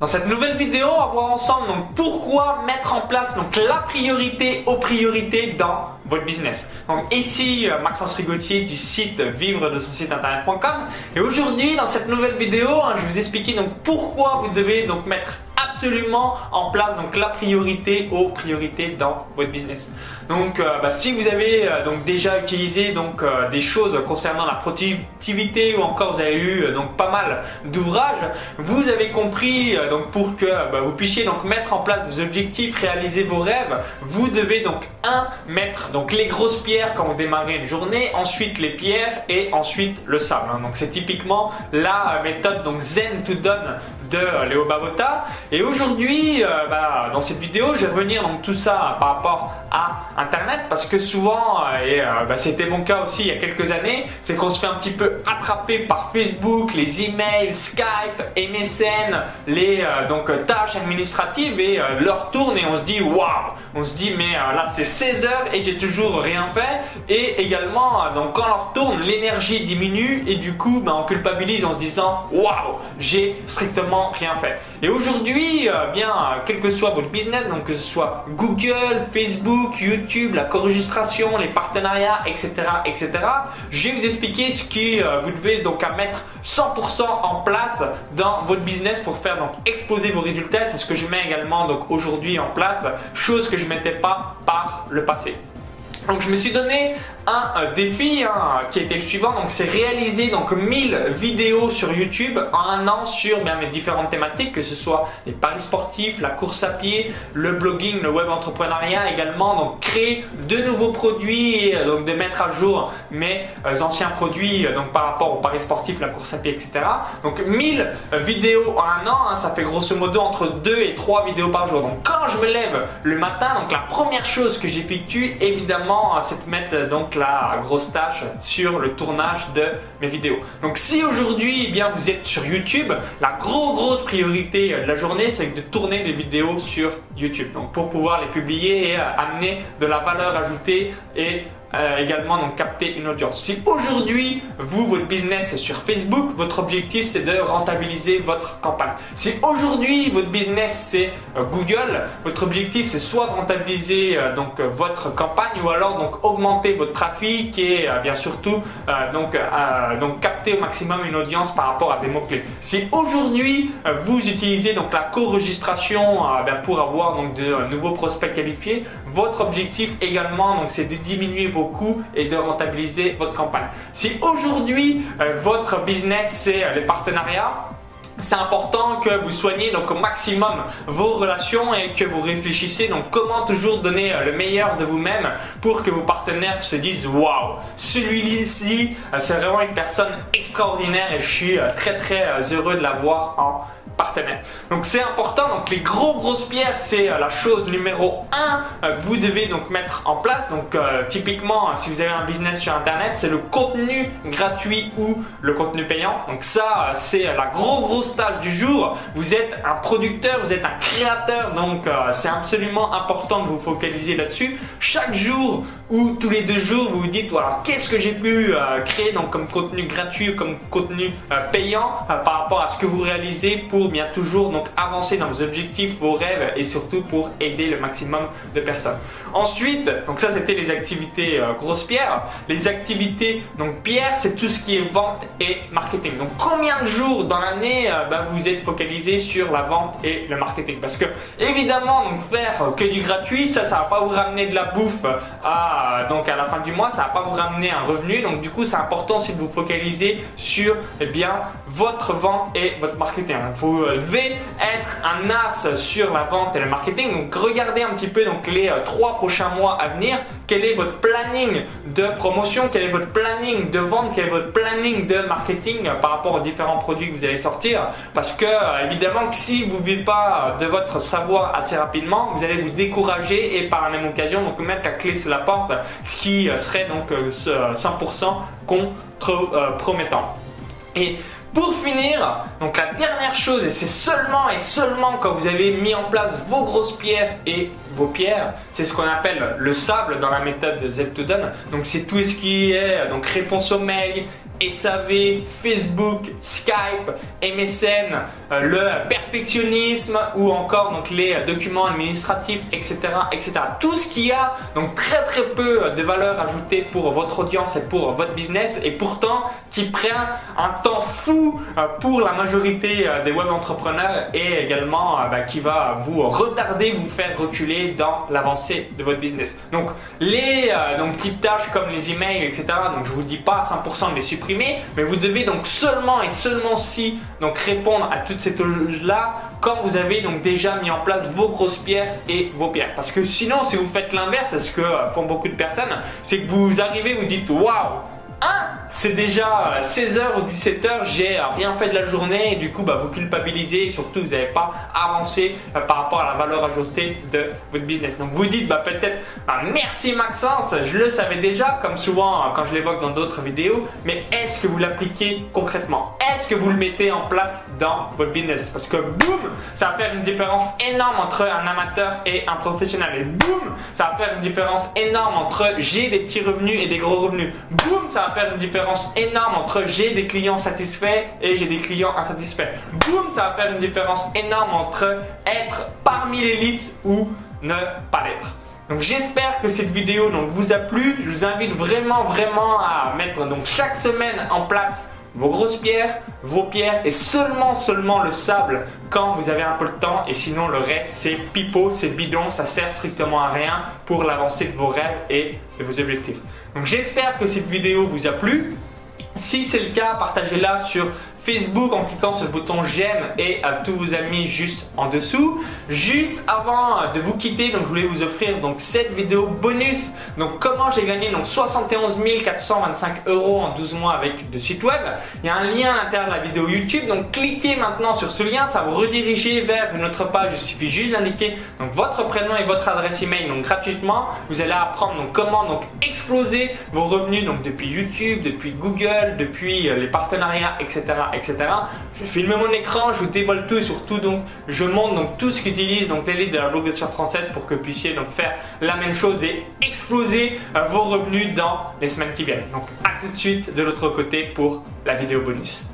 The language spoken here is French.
Dans cette nouvelle vidéo, on va voir ensemble donc pourquoi mettre en place donc la priorité aux priorités dans votre business. Donc ici euh, Maxence Rigotier du site vivre de son site internet.com et aujourd'hui dans cette nouvelle vidéo, hein, je vais vous expliquer donc pourquoi vous devez donc mettre absolument en place donc la priorité aux priorités dans votre business. Donc, euh, bah, si vous avez euh, donc déjà utilisé donc euh, des choses concernant la productivité ou encore vous avez eu donc pas mal d'ouvrages, vous avez compris donc pour que bah, vous puissiez donc mettre en place vos objectifs, réaliser vos rêves, vous devez donc un mettre donc les grosses pierres quand vous démarrez une journée, ensuite les pierres et ensuite le sable. Hein. Donc c'est typiquement la méthode donc Zen to Done de Léo Babota. Et aujourd'hui, euh, bah, dans cette vidéo, je vais revenir donc tout ça par rapport à Internet parce que souvent, euh, et euh, bah, c'était mon cas aussi il y a quelques années, c'est qu'on se fait un petit peu attraper par Facebook, les emails, Skype, MSN, les donc tâches administratives et leur tourne et on se dit waouh, on se dit mais là c'est 16 heures et j'ai toujours rien fait. Et également donc quand leur tourne l'énergie diminue et du coup bah, on culpabilise en se disant waouh! J'ai strictement rien fait. Et aujourd'hui, euh, bien, quel que soit votre business, donc que ce soit Google, Facebook, YouTube, la co-registration, les partenariats, etc., etc., je vais vous expliquer ce que euh, vous devez donc à mettre 100% en place dans votre business pour faire donc exploser vos résultats. C'est ce que je mets également donc aujourd'hui en place, chose que je mettais pas par le passé. Donc je me suis donné un défi hein, qui était le suivant, donc c'est réaliser donc 1000 vidéos sur YouTube en un an sur mes différentes thématiques, que ce soit les paris sportifs, la course à pied, le blogging, le web entrepreneuriat également, donc créer de nouveaux produits euh, donc de mettre à jour mes euh, anciens produits euh, donc par rapport aux paris sportifs, la course à pied, etc. Donc 1000 vidéos en un an, hein, ça fait grosso modo entre 2 et 3 vidéos par jour. Donc quand je me lève le matin, donc la première chose que j'effectue évidemment c'est de mettre donc la grosse tâche sur le tournage de mes vidéos. Donc si aujourd'hui eh vous êtes sur YouTube, la grosse grosse priorité de la journée c'est de tourner des vidéos sur YouTube. Donc pour pouvoir les publier et euh, amener de la valeur ajoutée et euh, également donc capter une audience. Si aujourd'hui vous votre business est sur Facebook, votre objectif c'est de rentabiliser votre campagne. Si aujourd'hui votre business c'est euh, Google, votre objectif c'est soit de rentabiliser euh, donc votre campagne ou alors donc augmenter votre trafic et bien surtout donc donc capter au maximum une audience par rapport à des mots clés. Si aujourd'hui vous utilisez donc la co-registration ben, pour avoir donc de nouveaux prospects qualifiés, votre objectif également donc c'est de diminuer vos et de rentabiliser votre campagne. Si aujourd'hui euh, votre business c'est euh, les partenariats, c'est important que vous soignez donc au maximum vos relations et que vous réfléchissez donc comment toujours donner euh, le meilleur de vous-même pour que vos partenaires se disent waouh celui-ci c'est vraiment une personne extraordinaire et je suis très très heureux de l'avoir en Donc c'est important, donc les gros grosses pierres, c'est euh, la chose numéro 1 euh, que vous devez donc mettre en place. Donc euh, typiquement, si vous avez un business sur internet, c'est le contenu gratuit ou le contenu payant. Donc ça, c'est la gros grosse tâche du jour. Vous êtes un producteur, vous êtes un créateur, donc c'est absolument important de vous focaliser là-dessus. Chaque jour ou tous les deux jours, vous vous dites voilà, qu'est-ce que j'ai pu créer donc comme contenu gratuit ou comme contenu payant par rapport à ce que vous réalisez pour bien toujours donc avancer dans vos objectifs, vos rêves et surtout pour aider le maximum de personnes. Ensuite, donc ça c'était les activités euh, grosses pierres. Les activités donc pierres, c'est tout ce qui est vente et marketing. Donc combien de jours dans l'année euh, bah, vous êtes focalisé sur la vente et le marketing? Parce que évidemment donc faire que du gratuit, ça ça va pas vous ramener de la bouffe à donc à la fin du mois, ça va pas vous ramener un revenu. Donc du coup, c'est important si vous focalisez sur eh bien votre vente et votre marketing. Devez être un as sur la vente et le marketing. Donc regardez un petit peu donc les euh, trois prochains mois à venir. Quel est votre planning de promotion? Quel est votre planning de vente? Quel est votre planning de marketing euh, par rapport aux différents produits que vous allez sortir? Parce que euh, évidemment que si vous ne vivez pas de votre savoir assez rapidement, vous allez vous décourager et par la même occasion donc mettre la clé sur la porte, ce qui serait donc 100% contre promettant. Et pour finir, donc la dernière chose, et c'est seulement et seulement quand vous avez mis en place vos grosses pierres et vos pierres, c'est ce qu'on appelle le sable dans la méthode de. Donc c'est tout ce qui est donc réponse aux mails, SAV, Facebook, Skype, MSN, euh, le perfectionnisme ou encore donc les documents administratifs, etc., etc. Tout ce qui a donc très très peu de valeur ajoutée pour votre audience et pour votre business et pourtant qui prend un temps fou euh, pour la majorité euh, des web entrepreneurs et également bah, qui va vous retarder, vous faire reculer dans l'avancée de votre business. Donc les donc, petites tâches comme les emails, etc. Donc je vous dis pas à 100% de les supprimer, mais vous devez donc seulement et seulement si donc répondre à toutes ces choses là quand vous avez donc déjà mis en place vos grosses pierres et vos pierres. Parce que sinon, si vous faites l'inverse, ce que font beaucoup de personnes, c'est que vous arrivez, vous dites waouh c'est déjà 16h ou 17h, j'ai rien fait de la journée et du coup bah, vous culpabilisez et surtout vous n'avez pas avancé euh, par rapport à la valeur ajoutée de votre business. Donc vous dites bah, peut-être bah, merci Maxence, je le savais déjà comme souvent euh, quand je l'évoque dans d'autres vidéos, mais est-ce que vous l'appliquez concrètement? Est-ce que vous le mettez en place dans votre business? Parce que boum, ça va faire une différence énorme entre un amateur et un professionnel. Et boum, ça va faire une différence énorme entre j'ai des petits revenus et des gros revenus. Boum, ça va faire une différence énorme entre j'ai des clients satisfaits et j'ai des clients insatisfaits. Boum, ça va faire une différence énorme entre être parmi l'élite ou ne pas l'être. Donc j'espère que cette vidéo donc, vous a plu. Je vous invite vraiment vraiment à mettre donc chaque semaine en place vos grosses pierres, vos pierres et seulement seulement le sable quand vous avez un peu de temps et sinon le reste c'est pipeau, c'est bidon, ça sert strictement à rien pour l'avancée de vos rêves et de vos objectifs. Donc j'espère que cette vidéo vous a plu. Si c'est le cas, partagez-la sur Facebook en cliquant sur le bouton j'aime et à tous vos amis juste en dessous. Juste avant de vous quitter, donc je voulais vous offrir donc cette vidéo bonus. Donc comment j'ai gagné donc 71 425 euros en 12 mois avec de site web. Il y a un lien à l'intérieur de la vidéo YouTube. Donc cliquez maintenant sur ce lien, ça vous rediriger vers une autre page. Il suffit juste d'indiquer donc votre prénom et votre adresse email donc gratuitement. Vous allez apprendre donc comment donc exploser vos revenus donc depuis YouTube, depuis Google, depuis euh, les partenariats, etc etc. Je filme mon écran, je vous dévoile tout et surtout donc je montre donc tout ce qu'utilise donc l'élite de la blogosphere française pour que vous puissiez donc faire la même chose et exploser euh, vos revenus dans les semaines qui viennent. Donc à tout de suite de l'autre côté pour la vidéo bonus.